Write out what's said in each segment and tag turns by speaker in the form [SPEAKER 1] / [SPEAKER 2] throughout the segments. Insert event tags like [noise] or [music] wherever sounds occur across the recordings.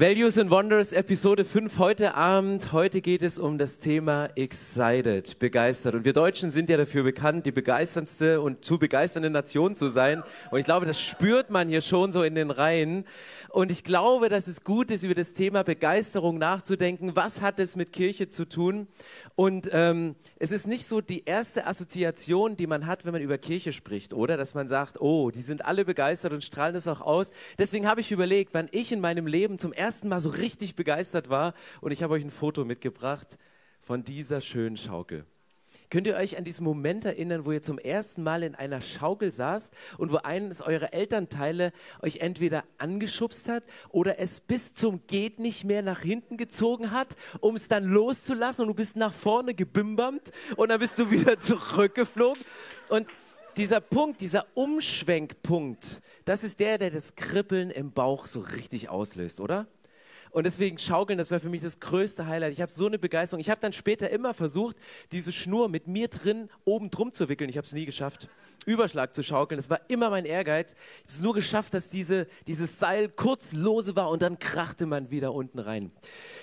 [SPEAKER 1] Values and Wonders, Episode 5 heute Abend. Heute geht es um das Thema Excited, begeistert. Und wir Deutschen sind ja dafür bekannt, die begeisterndste und zu begeisternde Nation zu sein. Und ich glaube, das spürt man hier schon so in den Reihen. Und ich glaube, dass es gut ist, über das Thema Begeisterung nachzudenken. Was hat es mit Kirche zu tun? Und ähm, es ist nicht so die erste Assoziation, die man hat, wenn man über Kirche spricht, oder? Dass man sagt, oh, die sind alle begeistert und strahlen das auch aus. Deswegen habe ich überlegt, wann ich in meinem Leben zum ersten Mal so richtig begeistert war. Und ich habe euch ein Foto mitgebracht von dieser schönen Schaukel. Könnt ihr euch an diesen Moment erinnern, wo ihr zum ersten Mal in einer Schaukel saßt und wo eines eurer Elternteile euch entweder angeschubst hat oder es bis zum geht nicht mehr nach hinten gezogen hat, um es dann loszulassen und du bist nach vorne gebimbert und dann bist du wieder [laughs] zurückgeflogen und dieser Punkt, dieser Umschwenkpunkt, das ist der, der das Kribbeln im Bauch so richtig auslöst, oder? Und deswegen schaukeln, das war für mich das größte Highlight. Ich habe so eine Begeisterung. Ich habe dann später immer versucht, diese Schnur mit mir drin oben drum zu wickeln. Ich habe es nie geschafft. Überschlag zu schaukeln. Das war immer mein Ehrgeiz. Ich habe es nur geschafft, dass diese, dieses Seil kurz lose war und dann krachte man wieder unten rein.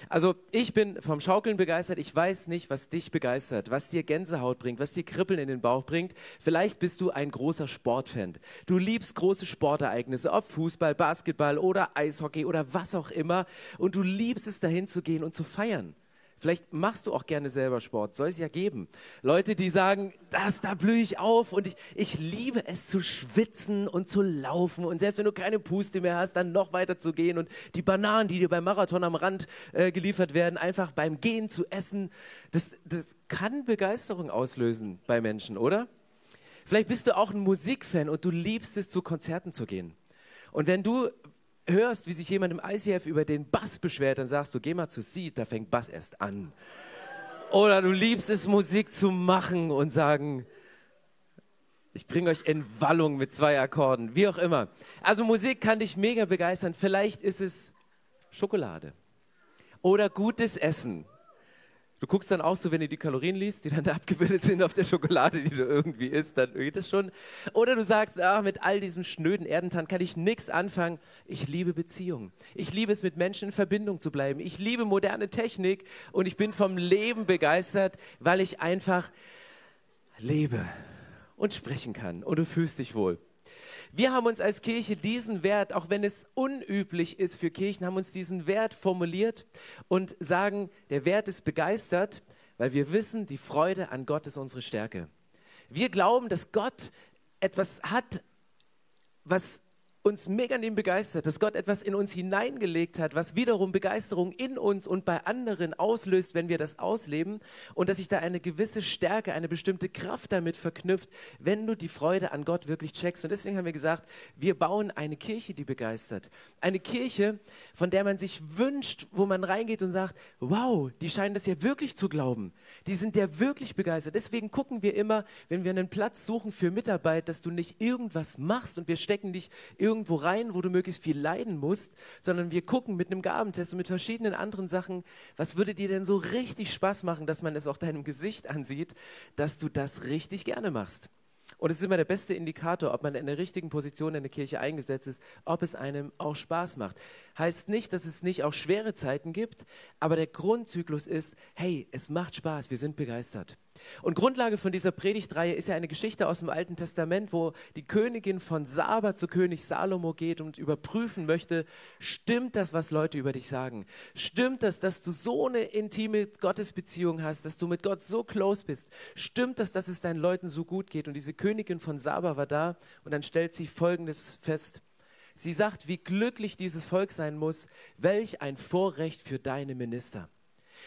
[SPEAKER 1] Also ich bin vom Schaukeln begeistert. Ich weiß nicht, was dich begeistert, was dir Gänsehaut bringt, was dir Kribbeln in den Bauch bringt. Vielleicht bist du ein großer Sportfan. Du liebst große Sportereignisse, ob Fußball, Basketball oder Eishockey oder was auch immer. Und du liebst es, dahin zu gehen und zu feiern. Vielleicht machst du auch gerne selber Sport, soll es ja geben. Leute, die sagen, das, da blühe ich auf und ich, ich liebe es zu schwitzen und zu laufen und selbst wenn du keine Puste mehr hast, dann noch weiter zu gehen und die Bananen, die dir beim Marathon am Rand äh, geliefert werden, einfach beim Gehen zu essen, das, das kann Begeisterung auslösen bei Menschen, oder? Vielleicht bist du auch ein Musikfan und du liebst es, zu Konzerten zu gehen. Und wenn du hörst, wie sich jemand im ICF über den Bass beschwert, dann sagst du, geh mal zu Seed, da fängt Bass erst an. Oder du liebst es, Musik zu machen und sagen, ich bringe euch in Wallung mit zwei Akkorden, wie auch immer. Also Musik kann dich mega begeistern. Vielleicht ist es Schokolade oder gutes Essen Du guckst dann auch so, wenn du die Kalorien liest, die dann da abgebildet sind auf der Schokolade, die du irgendwie isst, dann geht das schon. Oder du sagst, ach, mit all diesem schnöden Erdentan kann ich nichts anfangen. Ich liebe Beziehungen. Ich liebe es, mit Menschen in Verbindung zu bleiben. Ich liebe moderne Technik und ich bin vom Leben begeistert, weil ich einfach lebe und sprechen kann und du fühlst dich wohl. Wir haben uns als Kirche diesen Wert, auch wenn es unüblich ist für Kirchen, haben uns diesen Wert formuliert und sagen, der Wert ist begeistert, weil wir wissen, die Freude an Gott ist unsere Stärke. Wir glauben, dass Gott etwas hat, was uns mega in ihm begeistert, dass Gott etwas in uns hineingelegt hat, was wiederum Begeisterung in uns und bei anderen auslöst, wenn wir das ausleben und dass sich da eine gewisse Stärke, eine bestimmte Kraft damit verknüpft, wenn du die Freude an Gott wirklich checkst. Und deswegen haben wir gesagt, wir bauen eine Kirche, die begeistert. Eine Kirche, von der man sich wünscht, wo man reingeht und sagt, wow, die scheinen das ja wirklich zu glauben. Die sind ja wirklich begeistert. Deswegen gucken wir immer, wenn wir einen Platz suchen für Mitarbeit, dass du nicht irgendwas machst und wir stecken dich irgendwo rein, wo du möglichst viel leiden musst, sondern wir gucken mit einem Gabentest und mit verschiedenen anderen Sachen, was würde dir denn so richtig Spaß machen, dass man es auch deinem Gesicht ansieht, dass du das richtig gerne machst. Und es ist immer der beste Indikator, ob man in der richtigen Position in der Kirche eingesetzt ist, ob es einem auch Spaß macht. Heißt nicht, dass es nicht auch schwere Zeiten gibt, aber der Grundzyklus ist, hey, es macht Spaß, wir sind begeistert. Und Grundlage von dieser Predigtreihe ist ja eine Geschichte aus dem Alten Testament, wo die Königin von Saba zu König Salomo geht und überprüfen möchte, stimmt das, was Leute über dich sagen? Stimmt das, dass du so eine intime Gottesbeziehung hast, dass du mit Gott so close bist? Stimmt das, dass es deinen Leuten so gut geht? Und diese Königin von Saba war da und dann stellt sie Folgendes fest. Sie sagt, wie glücklich dieses Volk sein muss, welch ein Vorrecht für deine Minister.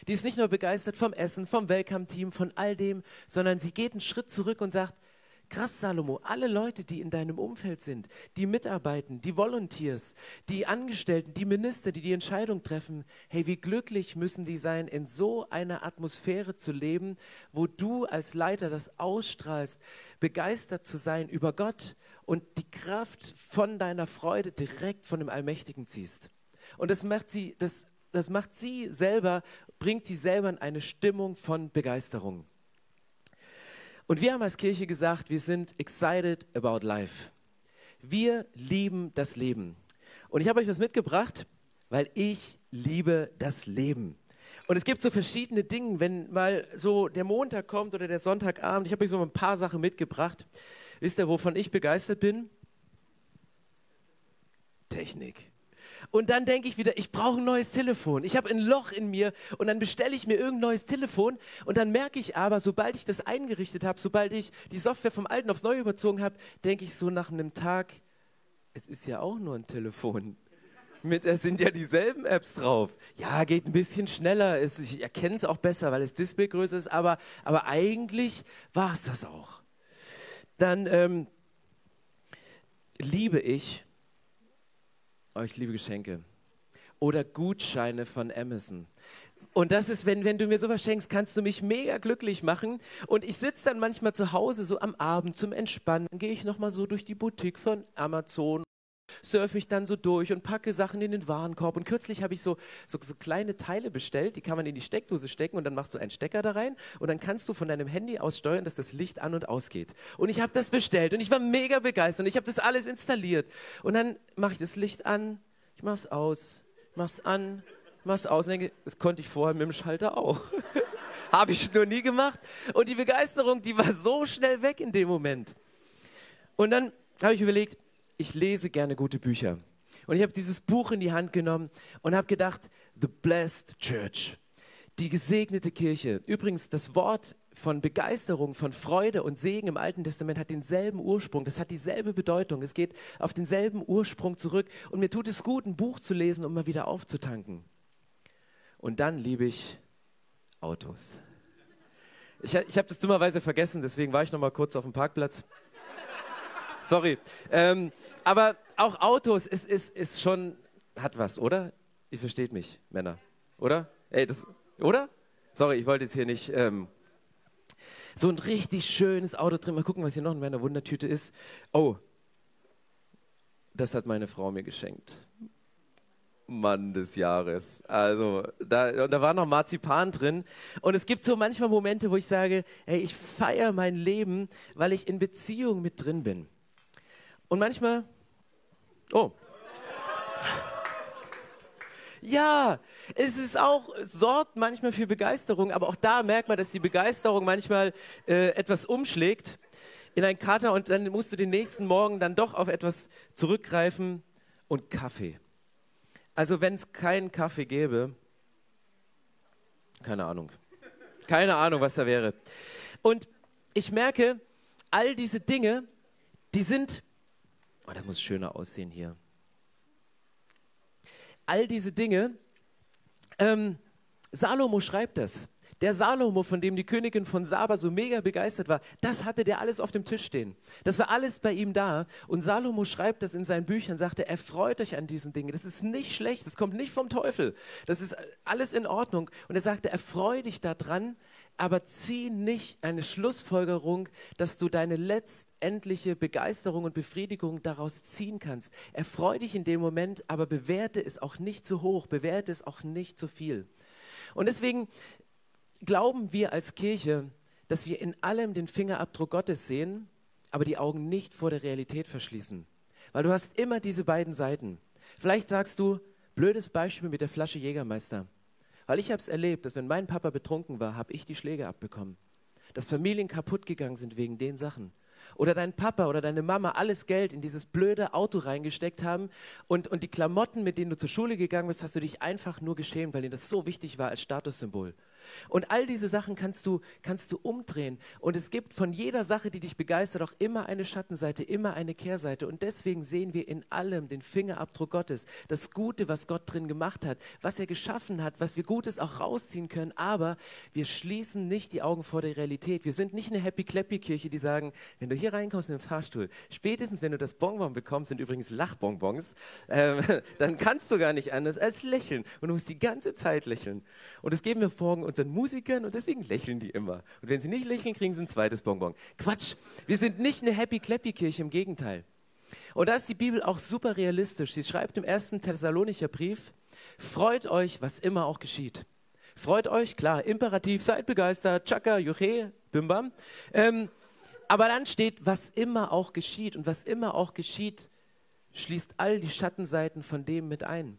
[SPEAKER 1] Die ist nicht nur begeistert vom Essen, vom Welcome-Team, von all dem, sondern sie geht einen Schritt zurück und sagt, Krass, Salomo, alle Leute, die in deinem Umfeld sind, die mitarbeiten, die Volunteers, die Angestellten, die Minister, die die Entscheidung treffen, hey, wie glücklich müssen die sein, in so einer Atmosphäre zu leben, wo du als Leiter das ausstrahlst, begeistert zu sein über Gott und die Kraft von deiner Freude direkt von dem Allmächtigen ziehst. Und das macht sie, das, das macht sie selber, bringt sie selber in eine Stimmung von Begeisterung. Und wir haben als Kirche gesagt, wir sind excited about life. Wir lieben das Leben. Und ich habe euch was mitgebracht, weil ich liebe das Leben. Und es gibt so verschiedene Dinge, wenn mal so der Montag kommt oder der Sonntagabend. Ich habe euch so ein paar Sachen mitgebracht. Wisst ihr, wovon ich begeistert bin? Technik. Und dann denke ich wieder, ich brauche ein neues Telefon. Ich habe ein Loch in mir und dann bestelle ich mir irgendein neues Telefon und dann merke ich aber, sobald ich das eingerichtet habe, sobald ich die Software vom alten aufs neue überzogen habe, denke ich so nach einem Tag, es ist ja auch nur ein Telefon. Mit, es sind ja dieselben Apps drauf. Ja, geht ein bisschen schneller. Es, ich erkenne es auch besser, weil das Display größer ist, aber, aber eigentlich war es das auch. Dann ähm, liebe ich ich liebe Geschenke. Oder Gutscheine von Amazon. Und das ist, wenn, wenn du mir sowas schenkst, kannst du mich mega glücklich machen. Und ich sitze dann manchmal zu Hause so am Abend zum Entspannen, gehe ich nochmal so durch die Boutique von Amazon surfe ich dann so durch und packe Sachen in den Warenkorb. Und kürzlich habe ich so, so, so, kleine Teile bestellt, die kann man in die Steckdose stecken und dann machst du einen Stecker da rein und dann kannst du von deinem Handy aus steuern, dass das Licht an und ausgeht. Und ich habe das bestellt und ich war mega begeistert und ich habe das alles installiert. Und dann mache ich das Licht an, ich mache es aus, mache es an, mache es aus und denke, das konnte ich vorher mit dem Schalter auch. [laughs] habe ich nur nie gemacht. Und die Begeisterung, die war so schnell weg in dem Moment. Und dann habe ich überlegt, ich lese gerne gute Bücher. Und ich habe dieses Buch in die Hand genommen und habe gedacht, The Blessed Church, die gesegnete Kirche. Übrigens, das Wort von Begeisterung, von Freude und Segen im Alten Testament hat denselben Ursprung, das hat dieselbe Bedeutung, es geht auf denselben Ursprung zurück. Und mir tut es gut, ein Buch zu lesen, um mal wieder aufzutanken. Und dann liebe ich Autos. Ich, ich habe das dummerweise vergessen, deswegen war ich noch mal kurz auf dem Parkplatz. Sorry. Ähm, aber auch Autos ist, ist, ist schon, hat was, oder? Ihr versteht mich, Männer, oder? Ey, das, oder? Sorry, ich wollte jetzt hier nicht. Ähm, so ein richtig schönes Auto drin. Mal gucken, was hier noch in meiner Wundertüte ist. Oh, das hat meine Frau mir geschenkt. Mann des Jahres. Also, da, da war noch Marzipan drin. Und es gibt so manchmal Momente, wo ich sage, hey, ich feiere mein Leben, weil ich in Beziehung mit drin bin. Und manchmal, oh. Ja, es ist auch, sorgt manchmal für Begeisterung, aber auch da merkt man, dass die Begeisterung manchmal äh, etwas umschlägt in ein Kater und dann musst du den nächsten Morgen dann doch auf etwas zurückgreifen und Kaffee. Also wenn es keinen Kaffee gäbe, keine Ahnung, keine Ahnung, was da wäre. Und ich merke, all diese Dinge, die sind Oh, das muss schöner aussehen hier. All diese Dinge, ähm, Salomo schreibt das. Der Salomo, von dem die Königin von Saba so mega begeistert war, das hatte der alles auf dem Tisch stehen. Das war alles bei ihm da. Und Salomo schreibt das in seinen Büchern, sagte, er freut euch an diesen Dingen. Das ist nicht schlecht, das kommt nicht vom Teufel. Das ist alles in Ordnung. Und er sagte, erfreu dich daran, aber zieh nicht eine Schlussfolgerung, dass du deine letztendliche Begeisterung und Befriedigung daraus ziehen kannst. Erfreu dich in dem Moment, aber bewerte es auch nicht zu hoch, bewerte es auch nicht zu viel. Und deswegen glauben wir als Kirche, dass wir in allem den Fingerabdruck Gottes sehen, aber die Augen nicht vor der Realität verschließen. Weil du hast immer diese beiden Seiten. Vielleicht sagst du, blödes Beispiel mit der Flasche Jägermeister. Weil ich habe es erlebt, dass wenn mein Papa betrunken war, habe ich die Schläge abbekommen. Dass Familien kaputt gegangen sind wegen den Sachen. Oder dein Papa oder deine Mama alles Geld in dieses blöde Auto reingesteckt haben und, und die Klamotten, mit denen du zur Schule gegangen bist, hast du dich einfach nur geschämt, weil ihnen das so wichtig war als Statussymbol. Und all diese Sachen kannst du, kannst du umdrehen. Und es gibt von jeder Sache, die dich begeistert, auch immer eine Schattenseite, immer eine Kehrseite. Und deswegen sehen wir in allem den Fingerabdruck Gottes, das Gute, was Gott drin gemacht hat, was er geschaffen hat, was wir Gutes auch rausziehen können. Aber wir schließen nicht die Augen vor der Realität. Wir sind nicht eine Happy-Clappy-Kirche, die sagen, wenn du hier reinkommst in den Fahrstuhl, spätestens wenn du das Bonbon bekommst, sind übrigens Lachbonbons, ähm, [laughs] dann kannst du gar nicht anders als lächeln. Und du musst die ganze Zeit lächeln. Und das geben wir morgen unseren Musikern und deswegen lächeln die immer. Und wenn sie nicht lächeln, kriegen sie ein zweites Bonbon. Quatsch, wir sind nicht eine Happy-Clappy-Kirche, im Gegenteil. Und da ist die Bibel auch super realistisch. Sie schreibt im ersten Thessalonicher Brief, freut euch, was immer auch geschieht. Freut euch, klar, imperativ, seid begeistert, tschakka, juche, bimbam. Ähm, aber dann steht, was immer auch geschieht. Und was immer auch geschieht, schließt all die Schattenseiten von dem mit ein.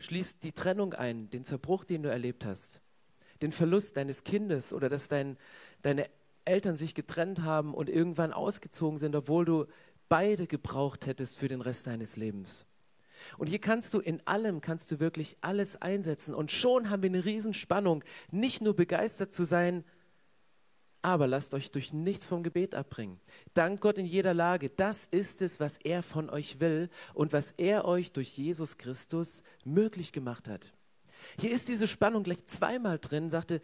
[SPEAKER 1] Schließt die Trennung ein, den Zerbruch, den du erlebt hast, den Verlust deines Kindes oder dass dein, deine Eltern sich getrennt haben und irgendwann ausgezogen sind, obwohl du beide gebraucht hättest für den Rest deines Lebens. Und hier kannst du in allem, kannst du wirklich alles einsetzen. Und schon haben wir eine Riesenspannung, nicht nur begeistert zu sein, aber lasst euch durch nichts vom Gebet abbringen. Dank Gott in jeder Lage. Das ist es, was er von euch will und was er euch durch Jesus Christus möglich gemacht hat. Hier ist diese Spannung gleich zweimal drin, sagte,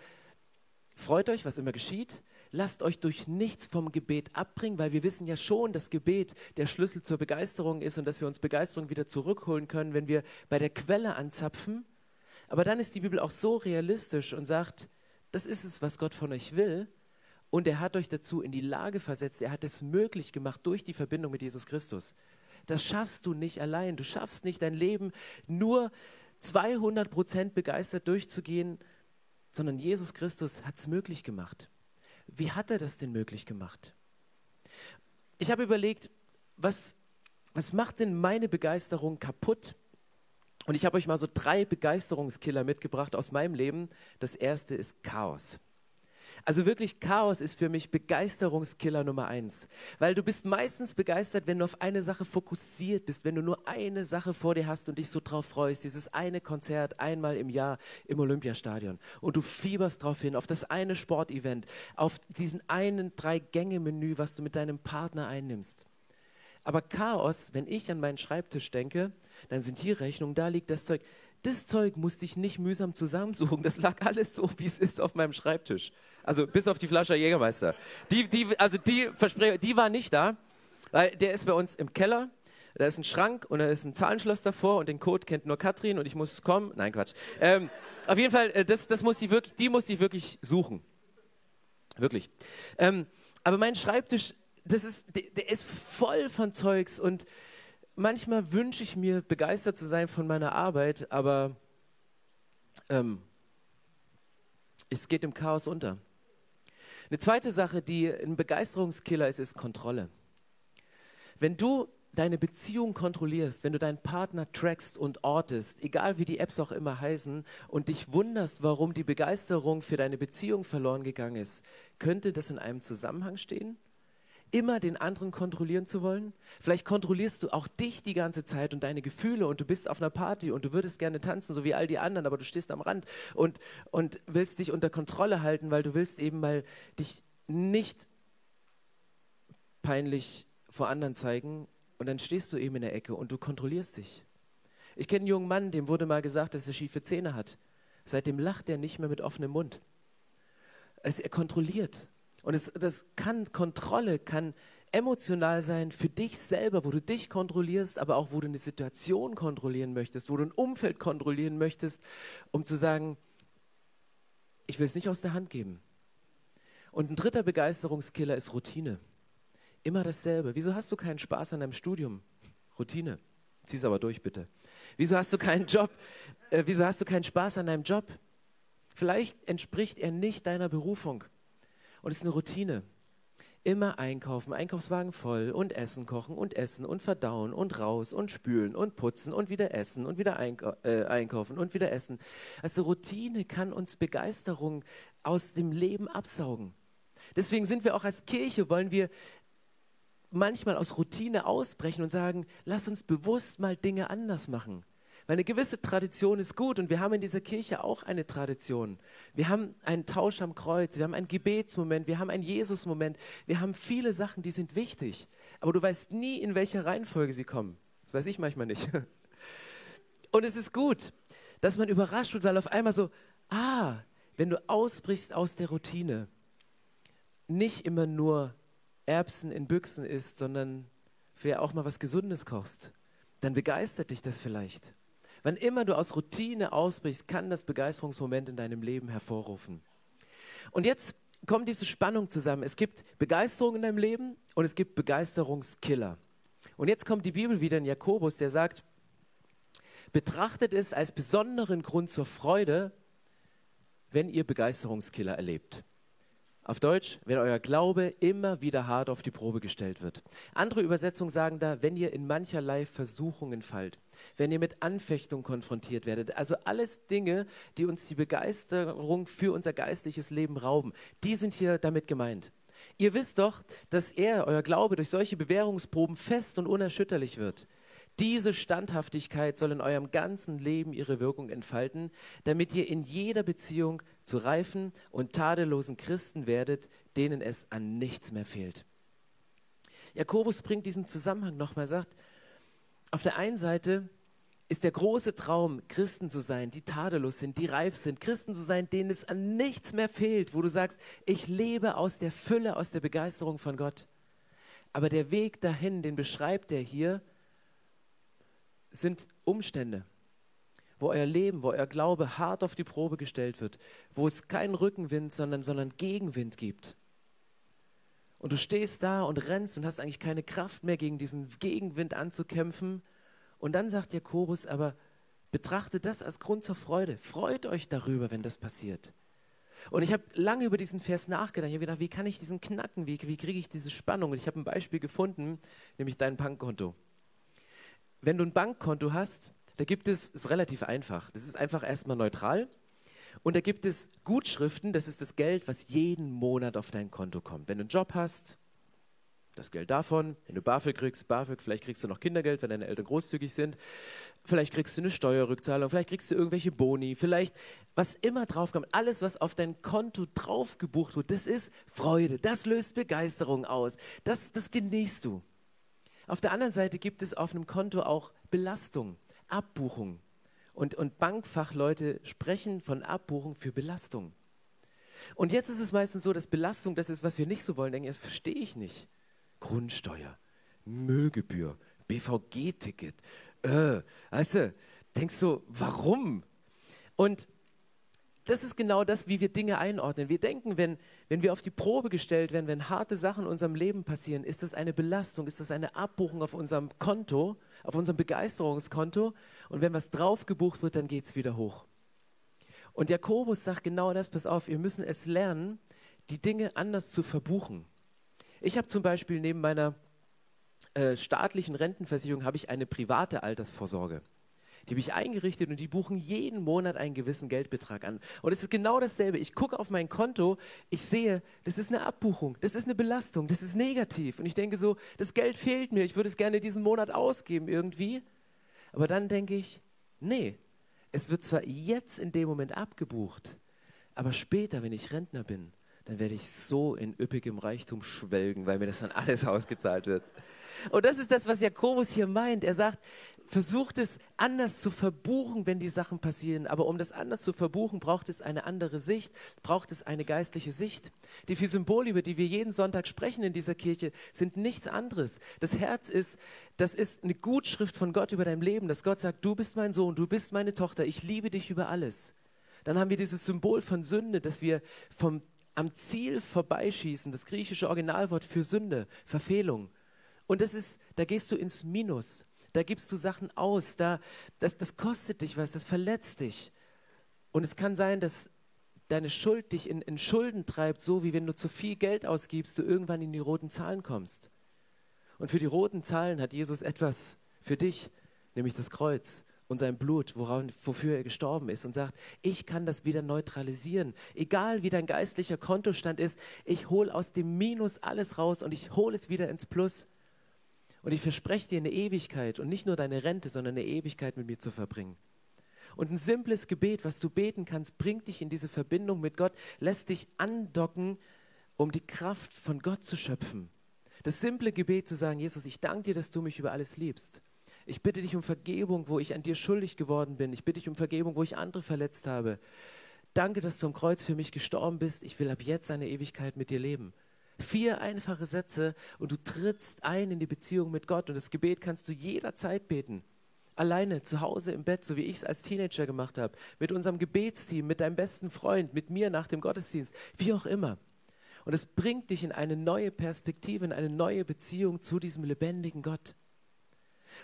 [SPEAKER 1] freut euch, was immer geschieht. Lasst euch durch nichts vom Gebet abbringen, weil wir wissen ja schon, dass Gebet der Schlüssel zur Begeisterung ist und dass wir uns Begeisterung wieder zurückholen können, wenn wir bei der Quelle anzapfen. Aber dann ist die Bibel auch so realistisch und sagt, das ist es, was Gott von euch will. Und er hat euch dazu in die Lage versetzt, er hat es möglich gemacht durch die Verbindung mit Jesus Christus. Das schaffst du nicht allein. Du schaffst nicht dein Leben nur 200 Prozent begeistert durchzugehen, sondern Jesus Christus hat es möglich gemacht. Wie hat er das denn möglich gemacht? Ich habe überlegt, was, was macht denn meine Begeisterung kaputt? Und ich habe euch mal so drei Begeisterungskiller mitgebracht aus meinem Leben. Das erste ist Chaos. Also wirklich Chaos ist für mich Begeisterungskiller Nummer eins. Weil du bist meistens begeistert, wenn du auf eine Sache fokussiert bist, wenn du nur eine Sache vor dir hast und dich so drauf freust, dieses eine Konzert einmal im Jahr im Olympiastadion. Und du fieberst drauf hin, auf das eine Sportevent, auf diesen einen Drei-Gänge-Menü, was du mit deinem Partner einnimmst. Aber Chaos, wenn ich an meinen Schreibtisch denke, dann sind hier Rechnungen, da liegt das Zeug. Das Zeug musste ich nicht mühsam zusammensuchen. Das lag alles so, wie es ist auf meinem Schreibtisch. Also bis auf die Flasche Jägermeister. Die, die, also die, die war nicht da, weil der ist bei uns im Keller. Da ist ein Schrank und da ist ein Zahlenschloss davor und den Code kennt nur Katrin und ich muss kommen. Nein, Quatsch. Ähm, auf jeden Fall, äh, das, das muss ich wirklich, die muss ich wirklich suchen. Wirklich. Ähm, aber mein Schreibtisch, das ist, der, der ist voll von Zeugs und manchmal wünsche ich mir, begeistert zu sein von meiner Arbeit, aber ähm, es geht im Chaos unter. Eine zweite Sache, die ein Begeisterungskiller ist, ist Kontrolle. Wenn du deine Beziehung kontrollierst, wenn du deinen Partner trackst und ortest, egal wie die Apps auch immer heißen, und dich wunderst, warum die Begeisterung für deine Beziehung verloren gegangen ist, könnte das in einem Zusammenhang stehen? Immer den anderen kontrollieren zu wollen? Vielleicht kontrollierst du auch dich die ganze Zeit und deine Gefühle und du bist auf einer Party und du würdest gerne tanzen, so wie all die anderen, aber du stehst am Rand und, und willst dich unter Kontrolle halten, weil du willst eben mal dich nicht peinlich vor anderen zeigen und dann stehst du eben in der Ecke und du kontrollierst dich. Ich kenne einen jungen Mann, dem wurde mal gesagt, dass er schiefe Zähne hat. Seitdem lacht er nicht mehr mit offenem Mund. Er kontrolliert. Und es, das kann Kontrolle, kann emotional sein für dich selber, wo du dich kontrollierst, aber auch wo du eine Situation kontrollieren möchtest, wo du ein Umfeld kontrollieren möchtest, um zu sagen, ich will es nicht aus der Hand geben. Und ein dritter Begeisterungskiller ist Routine. Immer dasselbe. Wieso hast du keinen Spaß an deinem Studium? Routine. Zieh es aber durch, bitte. Wieso hast du keinen Job? Äh, wieso hast du keinen Spaß an deinem Job? Vielleicht entspricht er nicht deiner Berufung. Und es ist eine Routine. Immer einkaufen, Einkaufswagen voll und Essen kochen und essen und verdauen und raus und spülen und putzen und wieder essen und wieder einkau äh, einkaufen und wieder essen. Also Routine kann uns Begeisterung aus dem Leben absaugen. Deswegen sind wir auch als Kirche, wollen wir manchmal aus Routine ausbrechen und sagen, lass uns bewusst mal Dinge anders machen. Weil eine gewisse Tradition ist gut und wir haben in dieser Kirche auch eine Tradition. Wir haben einen Tausch am Kreuz, wir haben einen Gebetsmoment, wir haben einen Jesus-Moment, wir haben viele Sachen, die sind wichtig. Aber du weißt nie, in welcher Reihenfolge sie kommen. Das weiß ich manchmal nicht. [laughs] Und es ist gut, dass man überrascht wird, weil auf einmal so, ah, wenn du ausbrichst aus der Routine, nicht immer nur Erbsen in Büchsen isst, sondern vielleicht auch mal was Gesundes kochst, dann begeistert dich das vielleicht. Wann immer du aus Routine ausbrichst, kann das Begeisterungsmoment in deinem Leben hervorrufen. Und jetzt kommt diese Spannung zusammen. Es gibt Begeisterung in deinem Leben und es gibt Begeisterungskiller. Und jetzt kommt die Bibel wieder in Jakobus, der sagt, betrachtet es als besonderen Grund zur Freude, wenn ihr Begeisterungskiller erlebt. Auf Deutsch, wenn euer Glaube immer wieder hart auf die Probe gestellt wird. Andere Übersetzungen sagen da, wenn ihr in mancherlei Versuchungen fallt, wenn ihr mit Anfechtung konfrontiert werdet. Also alles Dinge, die uns die Begeisterung für unser geistliches Leben rauben, die sind hier damit gemeint. Ihr wisst doch, dass er, euer Glaube, durch solche Bewährungsproben fest und unerschütterlich wird. Diese Standhaftigkeit soll in eurem ganzen Leben ihre Wirkung entfalten, damit ihr in jeder Beziehung zu reifen und tadellosen Christen werdet, denen es an nichts mehr fehlt. Jakobus bringt diesen Zusammenhang nochmal, sagt, auf der einen Seite ist der große Traum, Christen zu sein, die tadellos sind, die reif sind, Christen zu sein, denen es an nichts mehr fehlt, wo du sagst, ich lebe aus der Fülle, aus der Begeisterung von Gott. Aber der Weg dahin, den beschreibt er hier, sind Umstände, wo euer Leben, wo euer Glaube hart auf die Probe gestellt wird, wo es keinen Rückenwind, sondern, sondern Gegenwind gibt. Und du stehst da und rennst und hast eigentlich keine Kraft mehr, gegen diesen Gegenwind anzukämpfen. Und dann sagt Jakobus, aber betrachtet das als Grund zur Freude. Freut euch darüber, wenn das passiert. Und ich habe lange über diesen Vers nachgedacht. Ich habe gedacht, wie kann ich diesen knacken? Wie, wie kriege ich diese Spannung? Und ich habe ein Beispiel gefunden, nämlich dein Bankkonto wenn du ein Bankkonto hast, da gibt es, ist relativ einfach. Das ist einfach erstmal neutral. Und da gibt es Gutschriften, das ist das Geld, was jeden Monat auf dein Konto kommt. Wenn du einen Job hast, das Geld davon. Wenn du BAföG kriegst, BAföG, vielleicht kriegst du noch Kindergeld, wenn deine Eltern großzügig sind. Vielleicht kriegst du eine Steuerrückzahlung, vielleicht kriegst du irgendwelche Boni, vielleicht was immer draufkommt. Alles, was auf dein Konto drauf gebucht wird, das ist Freude, das löst Begeisterung aus, das, das genießt du. Auf der anderen Seite gibt es auf einem Konto auch Belastung, Abbuchung. Und, und Bankfachleute sprechen von Abbuchung für Belastung. Und jetzt ist es meistens so, dass Belastung das ist, was wir nicht so wollen. Denken, das verstehe ich nicht. Grundsteuer, Müllgebühr, BVG-Ticket. Äh, weißt du, denkst du, warum? Und das ist genau das, wie wir Dinge einordnen. Wir denken, wenn, wenn wir auf die Probe gestellt werden, wenn harte Sachen in unserem Leben passieren, ist das eine Belastung, ist das eine Abbuchung auf unserem Konto, auf unserem Begeisterungskonto. Und wenn was drauf gebucht wird, dann geht es wieder hoch. Und Jakobus sagt genau das, pass auf, wir müssen es lernen, die Dinge anders zu verbuchen. Ich habe zum Beispiel neben meiner äh, staatlichen Rentenversicherung ich eine private Altersvorsorge. Die habe ich eingerichtet und die buchen jeden Monat einen gewissen Geldbetrag an. Und es ist genau dasselbe. Ich gucke auf mein Konto, ich sehe, das ist eine Abbuchung, das ist eine Belastung, das ist negativ. Und ich denke so, das Geld fehlt mir, ich würde es gerne diesen Monat ausgeben irgendwie. Aber dann denke ich, nee, es wird zwar jetzt in dem Moment abgebucht, aber später, wenn ich Rentner bin, dann werde ich so in üppigem Reichtum schwelgen, weil mir das dann alles [laughs] ausgezahlt wird. Und das ist das, was Jakobus hier meint. Er sagt, versucht es anders zu verbuchen, wenn die Sachen passieren. Aber um das anders zu verbuchen, braucht es eine andere Sicht, braucht es eine geistliche Sicht. Die vier Symbole, über die wir jeden Sonntag sprechen in dieser Kirche, sind nichts anderes. Das Herz ist, das ist eine Gutschrift von Gott über dein Leben, dass Gott sagt, du bist mein Sohn, du bist meine Tochter, ich liebe dich über alles. Dann haben wir dieses Symbol von Sünde, dass wir vom, am Ziel vorbeischießen, das griechische Originalwort für Sünde, Verfehlung. Und das ist, da gehst du ins Minus. Da gibst du Sachen aus. Da, das, das kostet dich was, das verletzt dich. Und es kann sein, dass deine Schuld dich in, in Schulden treibt, so wie wenn du zu viel Geld ausgibst, du irgendwann in die roten Zahlen kommst. Und für die roten Zahlen hat Jesus etwas für dich, nämlich das Kreuz und sein Blut, woran, wofür er gestorben ist und sagt, ich kann das wieder neutralisieren. Egal wie dein geistlicher Kontostand ist, ich hole aus dem Minus alles raus und ich hole es wieder ins Plus. Und ich verspreche dir eine Ewigkeit und nicht nur deine Rente, sondern eine Ewigkeit mit mir zu verbringen. Und ein simples Gebet, was du beten kannst, bringt dich in diese Verbindung mit Gott, lässt dich andocken, um die Kraft von Gott zu schöpfen. Das simple Gebet zu sagen, Jesus, ich danke dir, dass du mich über alles liebst. Ich bitte dich um Vergebung, wo ich an dir schuldig geworden bin. Ich bitte dich um Vergebung, wo ich andere verletzt habe. Danke, dass du am Kreuz für mich gestorben bist. Ich will ab jetzt eine Ewigkeit mit dir leben. Vier einfache Sätze und du trittst ein in die Beziehung mit Gott. Und das Gebet kannst du jederzeit beten. Alleine, zu Hause im Bett, so wie ich es als Teenager gemacht habe. Mit unserem Gebetsteam, mit deinem besten Freund, mit mir nach dem Gottesdienst. Wie auch immer. Und es bringt dich in eine neue Perspektive, in eine neue Beziehung zu diesem lebendigen Gott.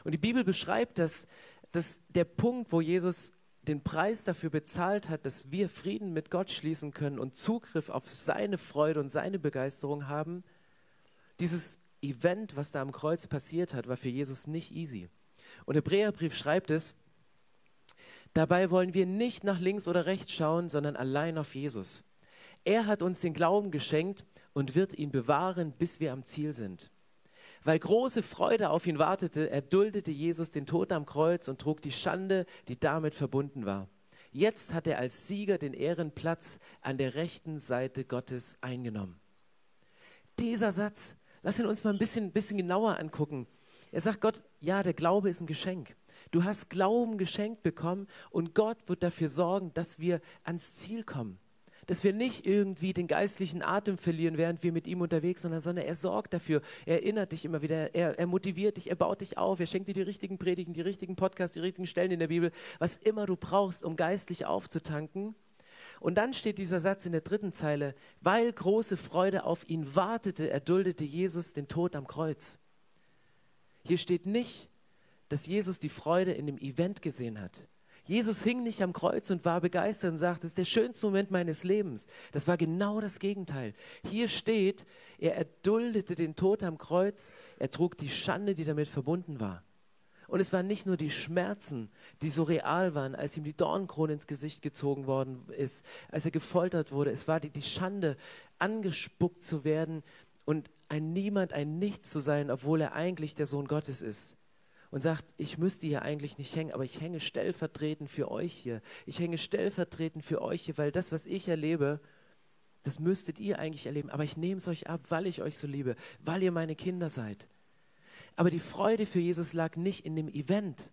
[SPEAKER 1] Und die Bibel beschreibt, dass, dass der Punkt, wo Jesus den Preis dafür bezahlt hat, dass wir Frieden mit Gott schließen können und Zugriff auf seine Freude und seine Begeisterung haben, dieses Event, was da am Kreuz passiert hat, war für Jesus nicht easy. Und der Hebräerbrief schreibt es, dabei wollen wir nicht nach links oder rechts schauen, sondern allein auf Jesus. Er hat uns den Glauben geschenkt und wird ihn bewahren, bis wir am Ziel sind. Weil große Freude auf ihn wartete, erduldete Jesus den Tod am Kreuz und trug die Schande, die damit verbunden war. Jetzt hat er als Sieger den Ehrenplatz an der rechten Seite Gottes eingenommen. Dieser Satz, lass ihn uns mal ein bisschen, bisschen genauer angucken. Er sagt Gott, ja, der Glaube ist ein Geschenk. Du hast Glauben geschenkt bekommen und Gott wird dafür sorgen, dass wir ans Ziel kommen dass wir nicht irgendwie den geistlichen Atem verlieren, während wir mit ihm unterwegs sind, sondern er sorgt dafür, er erinnert dich immer wieder, er, er motiviert dich, er baut dich auf, er schenkt dir die richtigen Predigen, die richtigen Podcasts, die richtigen Stellen in der Bibel, was immer du brauchst, um geistlich aufzutanken. Und dann steht dieser Satz in der dritten Zeile, weil große Freude auf ihn wartete, erduldete Jesus den Tod am Kreuz. Hier steht nicht, dass Jesus die Freude in dem Event gesehen hat. Jesus hing nicht am Kreuz und war begeistert und sagte, das ist der schönste Moment meines Lebens. Das war genau das Gegenteil. Hier steht, er erduldete den Tod am Kreuz, er trug die Schande, die damit verbunden war. Und es waren nicht nur die Schmerzen, die so real waren, als ihm die Dornkrone ins Gesicht gezogen worden ist, als er gefoltert wurde. Es war die, die Schande, angespuckt zu werden und ein Niemand, ein Nichts zu sein, obwohl er eigentlich der Sohn Gottes ist und sagt, ich müsste hier eigentlich nicht hängen, aber ich hänge stellvertretend für euch hier. Ich hänge stellvertretend für euch hier, weil das, was ich erlebe, das müsstet ihr eigentlich erleben. Aber ich nehme es euch ab, weil ich euch so liebe, weil ihr meine Kinder seid. Aber die Freude für Jesus lag nicht in dem Event,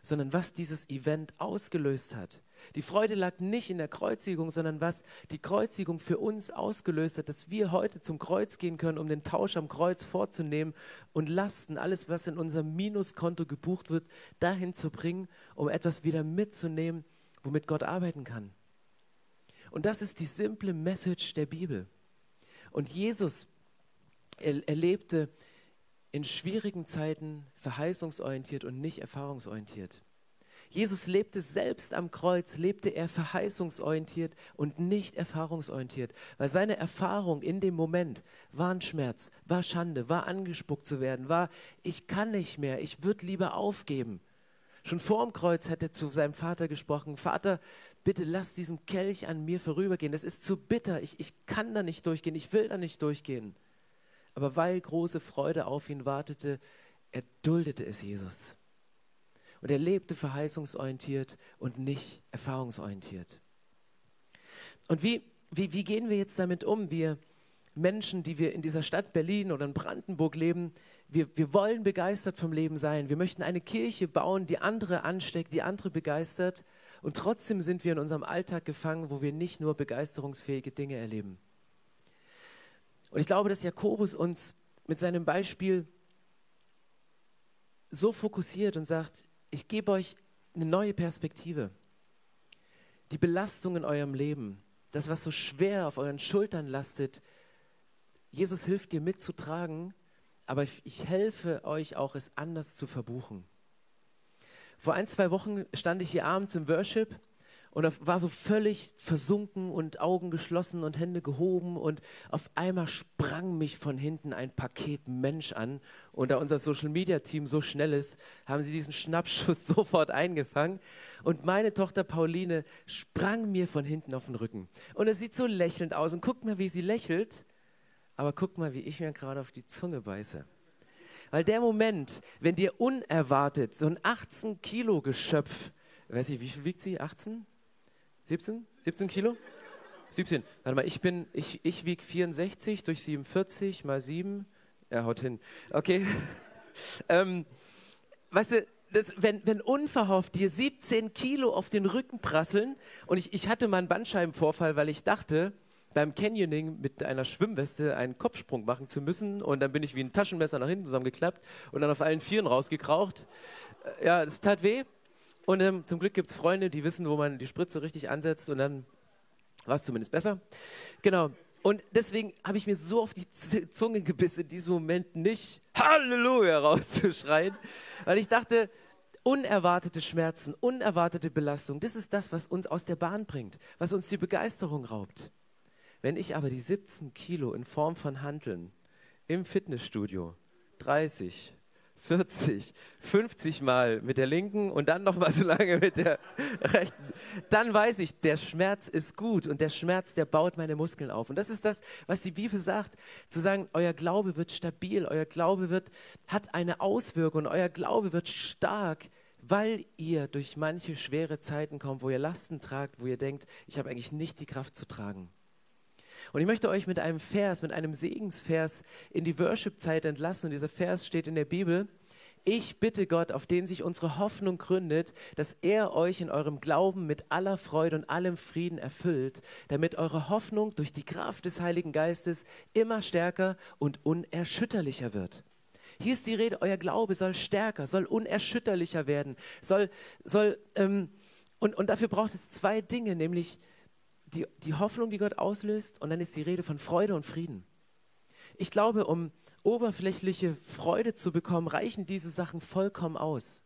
[SPEAKER 1] sondern was dieses Event ausgelöst hat. Die Freude lag nicht in der Kreuzigung, sondern was die Kreuzigung für uns ausgelöst hat, dass wir heute zum Kreuz gehen können, um den Tausch am Kreuz vorzunehmen und Lasten, alles, was in unserem Minuskonto gebucht wird, dahin zu bringen, um etwas wieder mitzunehmen, womit Gott arbeiten kann. Und das ist die simple Message der Bibel. Und Jesus erlebte in schwierigen Zeiten verheißungsorientiert und nicht erfahrungsorientiert. Jesus lebte selbst am Kreuz, lebte er verheißungsorientiert und nicht erfahrungsorientiert, weil seine Erfahrung in dem Moment war ein Schmerz, war Schande, war angespuckt zu werden, war, ich kann nicht mehr, ich würde lieber aufgeben. Schon vor dem Kreuz hat er zu seinem Vater gesprochen, Vater, bitte lass diesen Kelch an mir vorübergehen, das ist zu bitter, ich, ich kann da nicht durchgehen, ich will da nicht durchgehen. Aber weil große Freude auf ihn wartete, erduldete es Jesus. Und er lebte verheißungsorientiert und nicht erfahrungsorientiert. Und wie, wie, wie gehen wir jetzt damit um? Wir Menschen, die wir in dieser Stadt Berlin oder in Brandenburg leben, wir, wir wollen begeistert vom Leben sein. Wir möchten eine Kirche bauen, die andere ansteckt, die andere begeistert. Und trotzdem sind wir in unserem Alltag gefangen, wo wir nicht nur begeisterungsfähige Dinge erleben. Und ich glaube, dass Jakobus uns mit seinem Beispiel so fokussiert und sagt, ich gebe euch eine neue Perspektive. Die Belastung in eurem Leben, das, was so schwer auf euren Schultern lastet, Jesus hilft dir mitzutragen, aber ich, helfe euch auch, es anders zu verbuchen. Vor ein, zwei Wochen stand ich hier abends im Worship und war so völlig versunken und Augen geschlossen und Hände gehoben und auf einmal sprang mich von hinten ein Paket Mensch an und da unser Social Media Team so schnell ist, haben sie diesen Schnappschuss [laughs] sofort eingefangen und meine Tochter Pauline sprang mir von hinten auf den Rücken und es sieht so lächelnd aus und guckt mal, wie sie lächelt, aber guckt mal, wie ich mir gerade auf die Zunge beiße. Weil der Moment, wenn dir unerwartet so ein 18 Kilo Geschöpf, weiß ich, wie viel wiegt sie? 18? 17? 17 Kilo? 17. Warte mal, ich bin, ich, ich wiege 64 durch 47 mal 7. Er haut hin. Okay. [laughs] ähm, weißt du, das, wenn, wenn unverhofft dir 17 Kilo auf den Rücken prasseln und ich, ich hatte mal einen Bandscheibenvorfall, weil ich dachte, beim Canyoning mit einer Schwimmweste einen Kopfsprung machen zu müssen und dann bin ich wie ein Taschenmesser nach hinten zusammengeklappt und dann auf allen Vieren rausgekraucht. Äh, ja, das tat weh und ähm, zum Glück gibt es Freunde, die wissen, wo man die Spritze richtig ansetzt und dann war es zumindest besser. Genau. Und deswegen habe ich mir so auf die Zunge gebissen, in diesem Moment nicht Halleluja rauszuschreien, weil ich dachte, unerwartete Schmerzen, unerwartete Belastung, das ist das, was uns aus der Bahn bringt, was uns die Begeisterung raubt. Wenn ich aber die 17 Kilo in Form von Handeln im Fitnessstudio 30, 40, 50 Mal mit der linken und dann noch mal so lange mit der rechten, dann weiß ich, der Schmerz ist gut und der Schmerz, der baut meine Muskeln auf. Und das ist das, was die Bibel sagt, zu sagen, euer Glaube wird stabil, euer Glaube wird, hat eine Auswirkung, euer Glaube wird stark, weil ihr durch manche schwere Zeiten kommt, wo ihr Lasten tragt, wo ihr denkt, ich habe eigentlich nicht die Kraft zu tragen. Und ich möchte euch mit einem Vers, mit einem Segensvers in die Worship-Zeit entlassen. Und dieser Vers steht in der Bibel. Ich bitte Gott, auf den sich unsere Hoffnung gründet, dass er euch in eurem Glauben mit aller Freude und allem Frieden erfüllt, damit eure Hoffnung durch die Kraft des Heiligen Geistes immer stärker und unerschütterlicher wird. Hier ist die Rede, euer Glaube soll stärker, soll unerschütterlicher werden, soll, soll ähm, und, und dafür braucht es zwei Dinge, nämlich die, die Hoffnung, die Gott auslöst, und dann ist die Rede von Freude und Frieden. Ich glaube, um oberflächliche Freude zu bekommen, reichen diese Sachen vollkommen aus.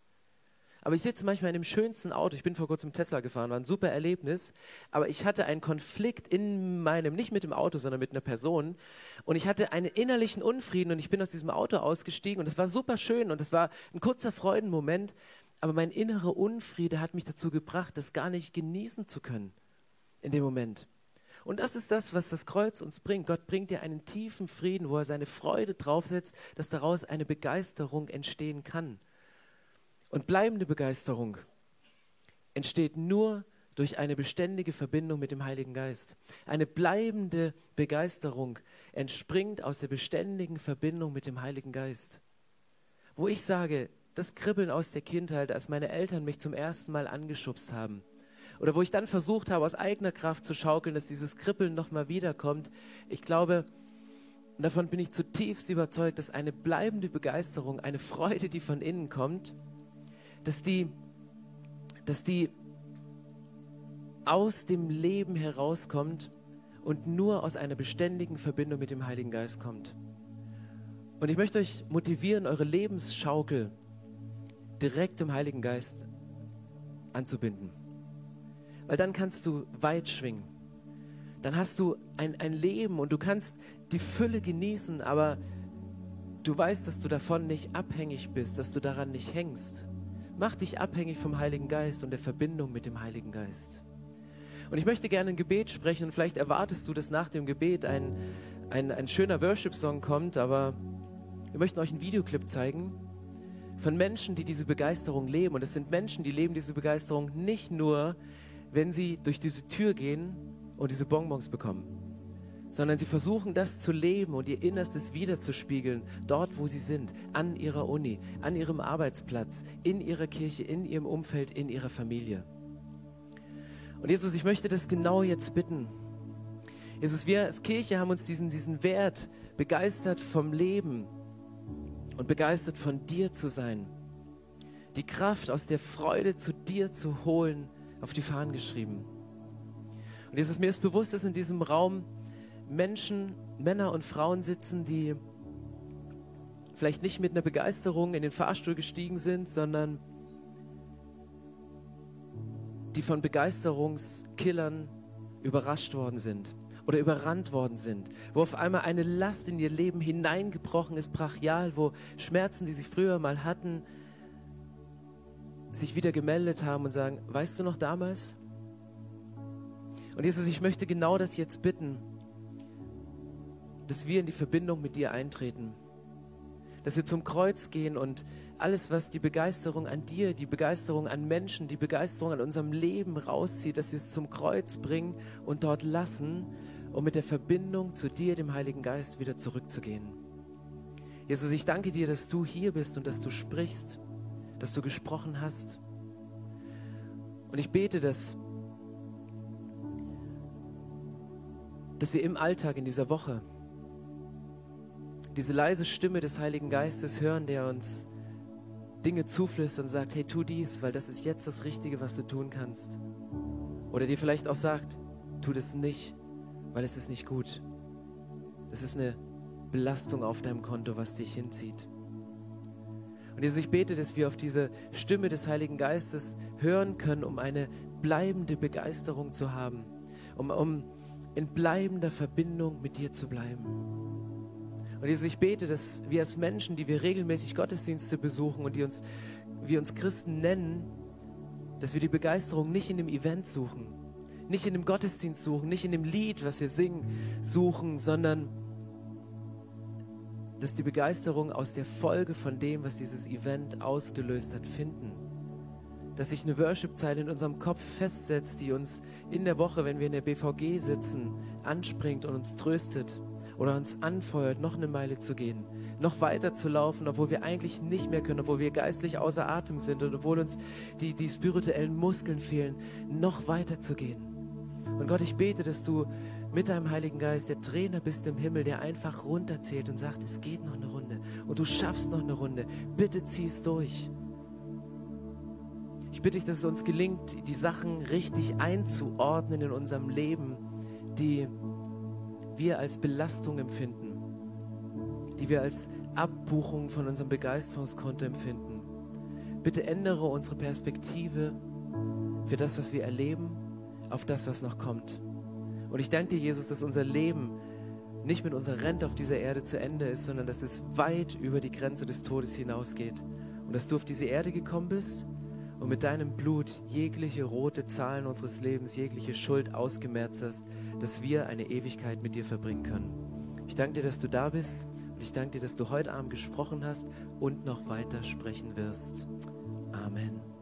[SPEAKER 1] Aber ich sitze manchmal in dem schönsten Auto. Ich bin vor kurzem Tesla gefahren, war ein super Erlebnis. Aber ich hatte einen Konflikt in meinem, nicht mit dem Auto, sondern mit einer Person. Und ich hatte einen innerlichen Unfrieden und ich bin aus diesem Auto ausgestiegen und es war super schön und es war ein kurzer Freudenmoment. Aber mein innerer Unfriede hat mich dazu gebracht, das gar nicht genießen zu können in dem Moment. Und das ist das, was das Kreuz uns bringt. Gott bringt dir einen tiefen Frieden, wo er seine Freude draufsetzt, dass daraus eine Begeisterung entstehen kann. Und bleibende Begeisterung entsteht nur durch eine beständige Verbindung mit dem Heiligen Geist. Eine bleibende Begeisterung entspringt aus der beständigen Verbindung mit dem Heiligen Geist. Wo ich sage, das Kribbeln aus der Kindheit, als meine Eltern mich zum ersten Mal angeschubst haben, oder wo ich dann versucht habe, aus eigener Kraft zu schaukeln, dass dieses Kribbeln nochmal wiederkommt. Ich glaube, und davon bin ich zutiefst überzeugt, dass eine bleibende Begeisterung, eine Freude, die von innen kommt, dass die, dass die aus dem Leben herauskommt und nur aus einer beständigen Verbindung mit dem Heiligen Geist kommt. Und ich möchte euch motivieren, eure Lebensschaukel direkt im Heiligen Geist anzubinden weil dann kannst du weit schwingen. Dann hast du ein, ein Leben und du kannst die Fülle genießen, aber du weißt, dass du davon nicht abhängig bist, dass du daran nicht hängst. Mach dich abhängig vom Heiligen Geist und der Verbindung mit dem Heiligen Geist. Und ich möchte gerne ein Gebet sprechen und vielleicht erwartest du, dass nach dem Gebet ein, ein, ein schöner Worship-Song kommt, aber wir möchten euch einen Videoclip zeigen von Menschen, die diese Begeisterung leben. Und es sind Menschen, die leben diese Begeisterung nicht nur wenn sie durch diese Tür gehen und diese Bonbons bekommen, sondern sie versuchen das zu leben und ihr Innerstes wiederzuspiegeln, dort, wo sie sind, an ihrer Uni, an ihrem Arbeitsplatz, in ihrer Kirche, in ihrem Umfeld, in ihrer Familie. Und Jesus, ich möchte das genau jetzt bitten. Jesus, wir als Kirche haben uns diesen, diesen Wert begeistert vom Leben und begeistert von dir zu sein. Die Kraft aus der Freude zu dir zu holen auf die Fahnen geschrieben. Und Jesus, mir ist bewusst, dass in diesem Raum Menschen, Männer und Frauen sitzen, die vielleicht nicht mit einer Begeisterung in den Fahrstuhl gestiegen sind, sondern die von Begeisterungskillern überrascht worden sind oder überrannt worden sind, wo auf einmal eine Last in ihr Leben hineingebrochen ist, brachial, wo Schmerzen, die sie früher mal hatten, sich wieder gemeldet haben und sagen, weißt du noch damals? Und Jesus, ich möchte genau das jetzt bitten, dass wir in die Verbindung mit dir eintreten. dass wir zum Kreuz gehen und alles, was die Begeisterung an dir, die Begeisterung an Menschen, die Begeisterung an unserem Leben rauszieht, dass wir es zum Kreuz bringen und dort lassen, um mit der Verbindung zu dir, dem Heiligen Geist, wieder zurückzugehen. Jesus, ich danke dir, dass du hier bist und dass du sprichst, dass du gesprochen hast. Und ich bete, dass, dass wir im Alltag, in dieser Woche, diese leise Stimme des Heiligen Geistes hören, der uns Dinge zuflüstert und sagt, hey, tu dies, weil das ist jetzt das Richtige, was du tun kannst. Oder dir vielleicht auch sagt, tu das nicht, weil es ist nicht gut. Das ist eine Belastung auf deinem Konto, was dich hinzieht. Und Jesus, ich bete, dass wir auf diese Stimme des Heiligen Geistes hören können, um eine bleibende Begeisterung zu haben, um, um in bleibender Verbindung mit dir zu bleiben. Und Jesus, ich bete, dass wir als Menschen, die wir regelmäßig Gottesdienste besuchen und die uns, wir uns Christen nennen, dass wir die Begeisterung nicht in dem Event suchen, nicht in dem Gottesdienst suchen, nicht in dem Lied, was wir singen, suchen, sondern dass die Begeisterung aus der Folge von dem, was dieses Event ausgelöst hat, finden. Dass sich eine Worship-Zeile in unserem Kopf festsetzt, die uns in der Woche, wenn wir in der BVG sitzen, anspringt und uns tröstet oder uns anfeuert, noch eine Meile zu gehen, noch weiter zu laufen, obwohl wir eigentlich nicht mehr können, obwohl wir geistlich außer Atem sind und obwohl uns die, die spirituellen Muskeln fehlen, noch weiter zu gehen. Und Gott, ich bete, dass du mit deinem Heiligen Geist der Trainer bist im Himmel, der einfach runterzählt und sagt, es geht noch eine Runde und du schaffst noch eine Runde. Bitte zieh es durch. Ich bitte dich, dass es uns gelingt, die Sachen richtig einzuordnen in unserem Leben, die wir als Belastung empfinden, die wir als Abbuchung von unserem Begeisterungskonto empfinden. Bitte ändere unsere Perspektive für das, was wir erleben, auf das, was noch kommt. Und ich danke dir, Jesus, dass unser Leben nicht mit unserer Rente auf dieser Erde zu Ende ist, sondern dass es weit über die Grenze des Todes hinausgeht. Und dass du auf diese Erde gekommen bist und mit deinem Blut jegliche rote Zahlen unseres Lebens, jegliche Schuld ausgemerzt hast, dass wir eine Ewigkeit mit dir verbringen können. Ich danke dir, dass du da bist und ich danke dir, dass du heute Abend gesprochen hast und noch weiter sprechen wirst. Amen.